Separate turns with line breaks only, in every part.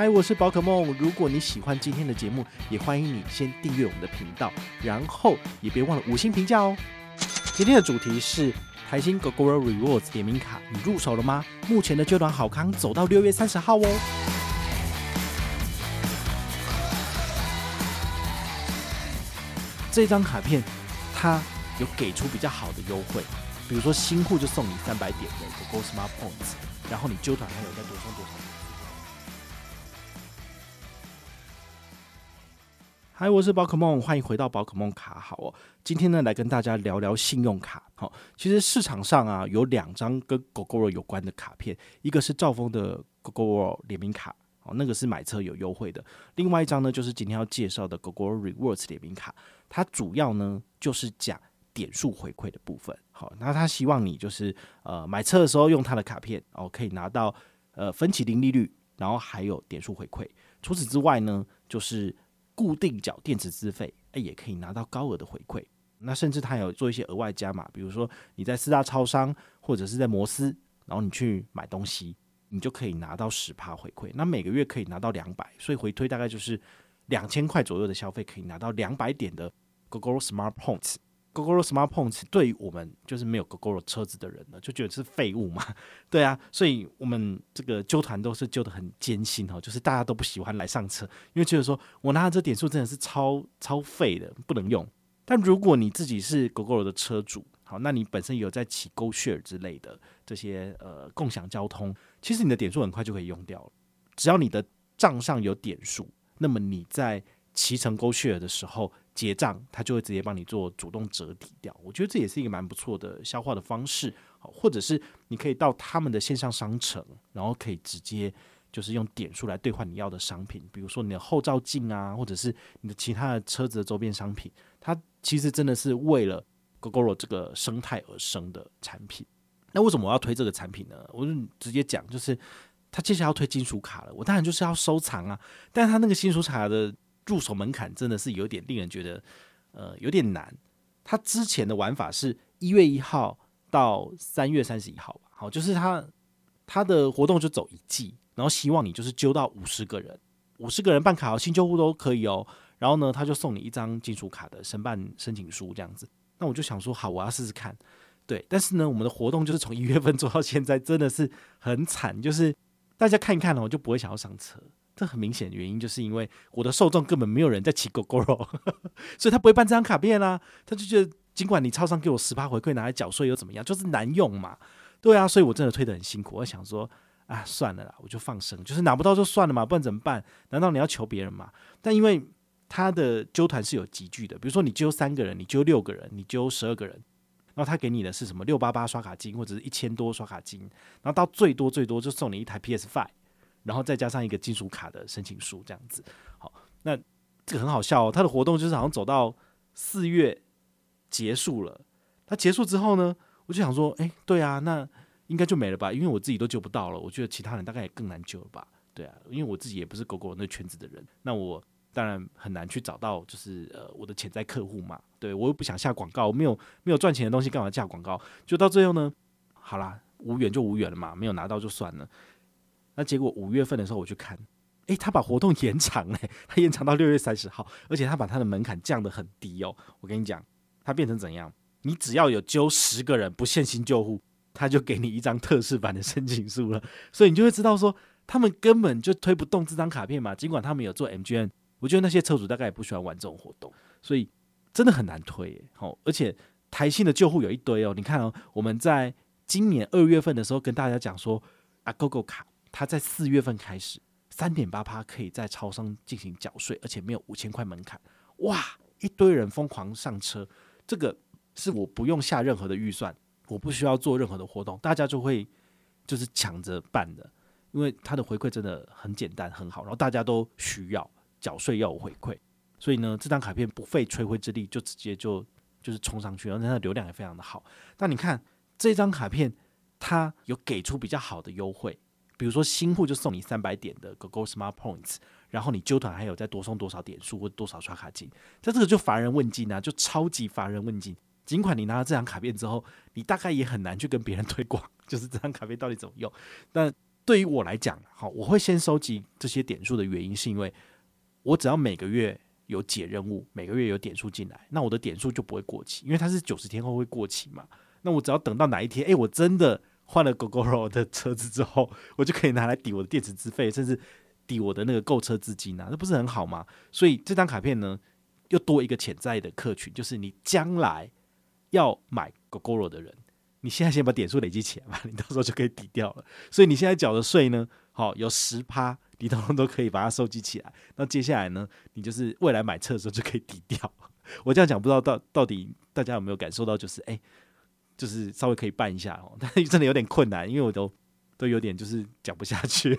嗨，我是宝可梦。如果你喜欢今天的节目，也欢迎你先订阅我们的频道，然后也别忘了五星评价哦。今天的主题是台新 Gogoro Rewards 点名卡，你入手了吗？目前的揪团好康走到六月三十号哦。这张卡片它有给出比较好的优惠，比如说新户就送你三百点的 Gogoro Smart Points，然后你揪团还有再多送多少？嗨，我是宝可梦，欢迎回到宝可梦卡好哦。今天呢，来跟大家聊聊信用卡。好，其实市场上啊有两张跟 Gogoro 有关的卡片，一个是兆丰的 Gogoro 联名卡，哦，那个是买车有优惠的；另外一张呢，就是今天要介绍的 Gogoro Rewards 联名卡，它主要呢就是讲点数回馈的部分。好，那他希望你就是呃买车的时候用他的卡片，哦，可以拿到呃分期零利率，然后还有点数回馈。除此之外呢，就是固定缴电子资费，哎，也可以拿到高额的回馈。那甚至他有做一些额外加码，比如说你在四大超商或者是在摩斯，然后你去买东西，你就可以拿到十趴回馈。那每个月可以拿到两百，所以回推大概就是两千块左右的消费，可以拿到两百点的 Google Smart Points。Gogoro Smart Points 对于我们就是没有 Gogoro 车子的人呢，就觉得是废物嘛，对啊，所以我们这个揪团都是揪得很艰辛哦，就是大家都不喜欢来上车，因为觉得说我拿这点数真的是超超废的，不能用。但如果你自己是 Gogoro 的车主，好，那你本身有在骑 GoShare 之类的这些呃共享交通，其实你的点数很快就可以用掉了，只要你的账上有点数，那么你在骑乘 GoShare 的时候。结账，他就会直接帮你做主动折抵掉。我觉得这也是一个蛮不错的消化的方式，或者是你可以到他们的线上商城，然后可以直接就是用点数来兑换你要的商品，比如说你的后照镜啊，或者是你的其他的车子的周边商品。它其实真的是为了 Gogoro 这个生态而生的产品。那为什么我要推这个产品呢？我就直接讲，就是他接下来要推金属卡了，我当然就是要收藏啊。但是他那个金属卡的。入手门槛真的是有点令人觉得，呃，有点难。他之前的玩法是一月一号到三月三十一号吧，好，就是他他的活动就走一季，然后希望你就是揪到五十个人，五十个人办卡，新旧户都可以哦。然后呢，他就送你一张金属卡的申办申请书这样子。那我就想说，好，我要试试看。对，但是呢，我们的活动就是从一月份做到现在，真的是很惨，就是大家看一看呢，我就不会想要上车。这很明显的原因，就是因为我的受众根本没有人在骑狗狗肉所以他不会办这张卡片啊。他就觉得，尽管你超商给我十八回馈拿来缴税又怎么样，就是难用嘛。对啊，所以我真的推得很辛苦。我想说，啊，算了啦，我就放生，就是拿不到就算了嘛，不然怎么办？难道你要求别人吗？但因为他的揪团是有集聚的，比如说你揪三个人，你揪六个人，你揪十二个人，然后他给你的是什么六八八刷卡金或者是一千多刷卡金，然后到最多最多就送你一台 PS Five。然后再加上一个金属卡的申请书，这样子。好，那这个很好笑哦。他的活动就是好像走到四月结束了。他结束之后呢，我就想说，哎，对啊，那应该就没了吧？因为我自己都救不到了。我觉得其他人大概也更难救了吧？对啊，因为我自己也不是狗狗那圈子的人，那我当然很难去找到，就是呃我的潜在客户嘛。对，我又不想下广告，我没有没有赚钱的东西，干嘛下广告？就到最后呢，好啦，无缘就无缘了嘛，没有拿到就算了。那结果五月份的时候我去看，诶，他把活动延长了，他延长到六月三十号，而且他把他的门槛降得很低哦。我跟你讲，他变成怎样？你只要有揪十个人不限新旧户，他就给你一张特仕版的申请书了。所以你就会知道说，他们根本就推不动这张卡片嘛。尽管他们有做 MGM，我觉得那些车主大概也不喜欢玩这种活动，所以真的很难推。好，而且台新的旧户有一堆哦。你看哦，我们在今年二月份的时候跟大家讲说啊，GoGo 卡。他在四月份开始三点八趴可以在超商进行缴税，而且没有五千块门槛，哇！一堆人疯狂上车，这个是我不用下任何的预算，我不需要做任何的活动，大家就会就是抢着办的。因为它的回馈真的很简单很好，然后大家都需要缴税要有回馈，所以呢，这张卡片不费吹灰之力就直接就就是冲上去，然后它的流量也非常的好。那你看这张卡片，它有给出比较好的优惠，比如说新户就送你三百点的 GoGo Smart Points，然后你揪团还有再多送多少点数或多少刷卡金，在这个就乏人问津啊，就超级乏人问津。尽管你拿了这张卡片之后，你大概也很难去跟别人推广，就是这张卡片到底怎么用。但对于我来讲，好，我会先收集这些点数的原因，是因为我只要每个月有解任务，每个月有点数进来，那我的点数就不会过期，因为它是九十天后会过期嘛。那我只要等到哪一天，诶，我真的换了 Gogoro 的车子之后，我就可以拿来抵我的电池资费，甚至抵我的那个购车资金啊，那不是很好吗？所以这张卡片呢，又多一个潜在的客群，就是你将来。要买 Gogoro 的人，你现在先把点数累积起来吧，你到时候就可以抵掉了。所以你现在缴的税呢，好有十趴，你通通都可以把它收集起来。那接下来呢，你就是未来买车的时候就可以抵掉。我这样讲，不知道到到底大家有没有感受到，就是哎、就是稍微可以办一下哦，但是真的有点困难，因为我都都有点就是讲不下去。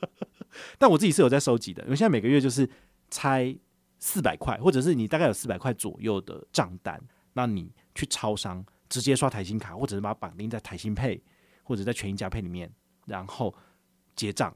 但我自己是有在收集的，因为现在每个月就是拆四百块，或者是你大概有四百块左右的账单，那你。去超商直接刷台新卡，或者是把它绑定在台新配或者在全银加配里面，然后结账，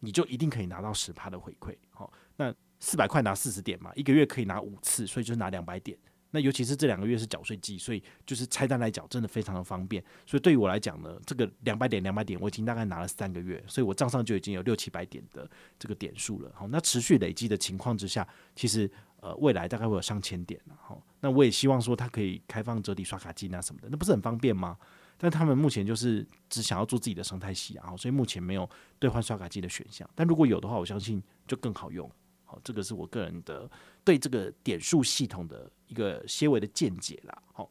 你就一定可以拿到十趴的回馈。好，那四百块拿四十点嘛，一个月可以拿五次，所以就是拿两百点。那尤其是这两个月是缴税季，所以就是拆单来缴，真的非常的方便。所以对于我来讲呢，这个两百点两百点，我已经大概拿了三个月，所以我账上就已经有六七百点的这个点数了。好，那持续累积的情况之下，其实。呃，未来大概会有上千点，然后那我也希望说它可以开放折抵刷卡机啊什么的，那不是很方便吗？但他们目前就是只想要做自己的生态系啊，所以目前没有兑换刷卡机的选项。但如果有的话，我相信就更好用。好，这个是我个人的对这个点数系统的一个些微的见解啦。好，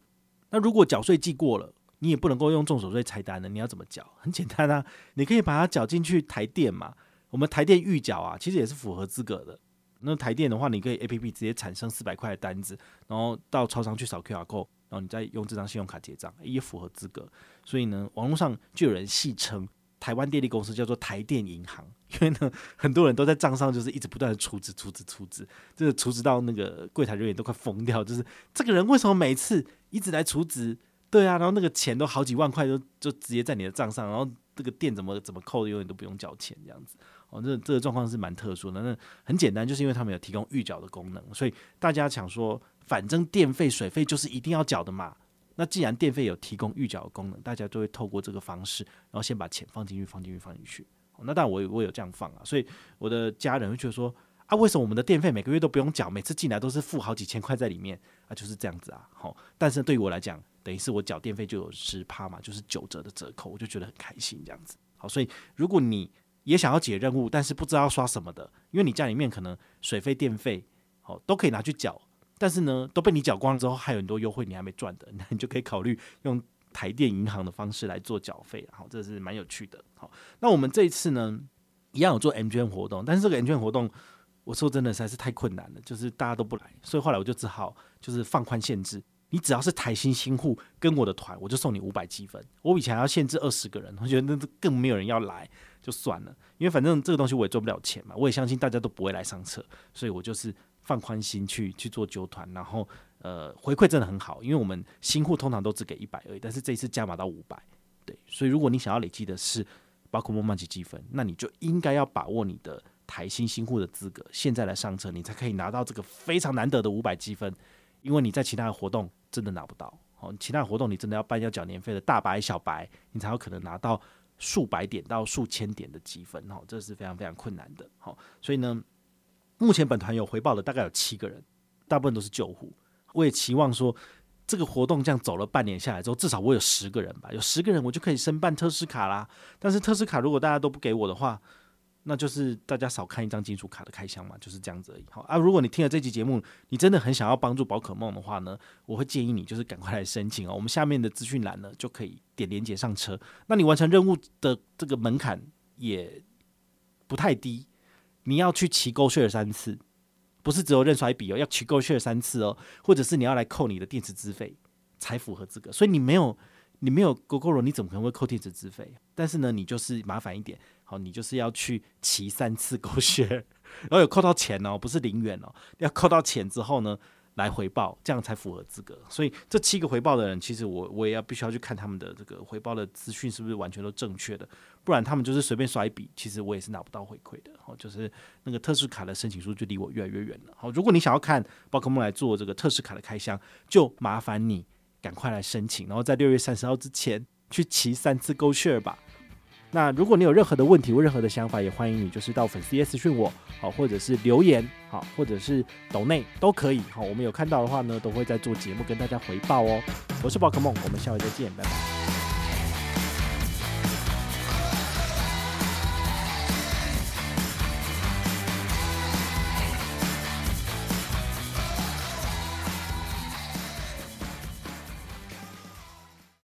那如果缴税季过了，你也不能够用重手税拆单的，你要怎么缴？很简单啊，你可以把它缴进去台电嘛，我们台电预缴啊，其实也是符合资格的。那台电的话，你可以 A P P 直接产生四百块的单子，然后到超商去扫 Q R code，然后你再用这张信用卡结账，也符合资格。所以呢，网络上就有人戏称台湾电力公司叫做台电银行，因为呢，很多人都在账上就是一直不断的储值、储值、储值，就是储值到那个柜台人员都快疯掉，就是这个人为什么每次一直来储值？对啊，然后那个钱都好几万块，都就直接在你的账上，然后这个电怎么怎么扣，永远都不用缴钱这样子。哦，这这个状况是蛮特殊的。那很简单，就是因为他们有提供预缴的功能，所以大家想说，反正电费、水费就是一定要缴的嘛。那既然电费有提供预缴的功能，大家都会透过这个方式，然后先把钱放进去、放进去、放进去。那当然，我我有这样放啊。所以我的家人会觉得说，啊，为什么我们的电费每个月都不用缴，每次进来都是付好几千块在里面啊？就是这样子啊。好，但是对于我来讲，等于是我缴电费就有十趴嘛，就是九折的折扣，我就觉得很开心这样子。好，所以如果你也想要解任务，但是不知道刷什么的，因为你家里面可能水费、电费，好都可以拿去缴，但是呢都被你缴光了之后，还有很多优惠你还没赚的，那你就可以考虑用台电银行的方式来做缴费，好，这是蛮有趣的。好，那我们这一次呢，一样有做 M 券活动，但是这个 M 券活动，我说真的实在是太困难了，就是大家都不来，所以后来我就只好就是放宽限制。你只要是台新新户跟我的团，我就送你五百积分。我以前要限制二十个人，我觉得那更没有人要来，就算了。因为反正这个东西我也赚不了钱嘛，我也相信大家都不会来上车，所以我就是放宽心去去做纠团，然后呃回馈真的很好，因为我们新户通常都只给一百而已，但是这一次加码到五百，对。所以如果你想要累积的是包括梦满级积分，那你就应该要把握你的台新新户的资格，现在来上车，你才可以拿到这个非常难得的五百积分。因为你在其他的活动真的拿不到，哦，其他的活动你真的要办要缴年费的大白小白，你才有可能拿到数百点到数千点的积分，哦，这是非常非常困难的，好，所以呢，目前本团有回报的大概有七个人，大部分都是旧户，我也期望说这个活动这样走了半年下来之后，至少我有十个人吧，有十个人我就可以申办特斯卡啦，但是特斯卡如果大家都不给我的话。那就是大家少看一张金属卡的开箱嘛，就是这样子而已。好啊，如果你听了这期节目，你真的很想要帮助宝可梦的话呢，我会建议你就是赶快来申请哦。我们下面的资讯栏呢就可以点连接上车。那你完成任务的这个门槛也不太低，你要去骑 GoShare 三次，不是只有认刷一笔哦，要骑 GoShare 三次哦，或者是你要来扣你的电池资费才符合资格。所以你没有你没有 Gogoro，你怎么可能会扣电池资费？但是呢，你就是麻烦一点，好，你就是要去骑三次 GoShare，然后有扣到钱哦，不是零元哦，要扣到钱之后呢，来回报，这样才符合资格。所以这七个回报的人，其实我我也要必须要去看他们的这个回报的资讯是不是完全都正确的，不然他们就是随便刷一笔，其实我也是拿不到回馈的。好，就是那个特仕卡的申请书就离我越来越远了。好，如果你想要看宝可梦来做这个特仕卡的开箱，就麻烦你赶快来申请，然后在六月三十号之前去骑三次 GoShare 吧。那如果你有任何的问题或任何的想法，也欢迎你就是到粉丝页私讯我，好，或者是留言，好，或者是抖内都可以，好，我们有看到的话呢，都会在做节目跟大家回报哦。我是宝可梦，我们下回再见，拜拜。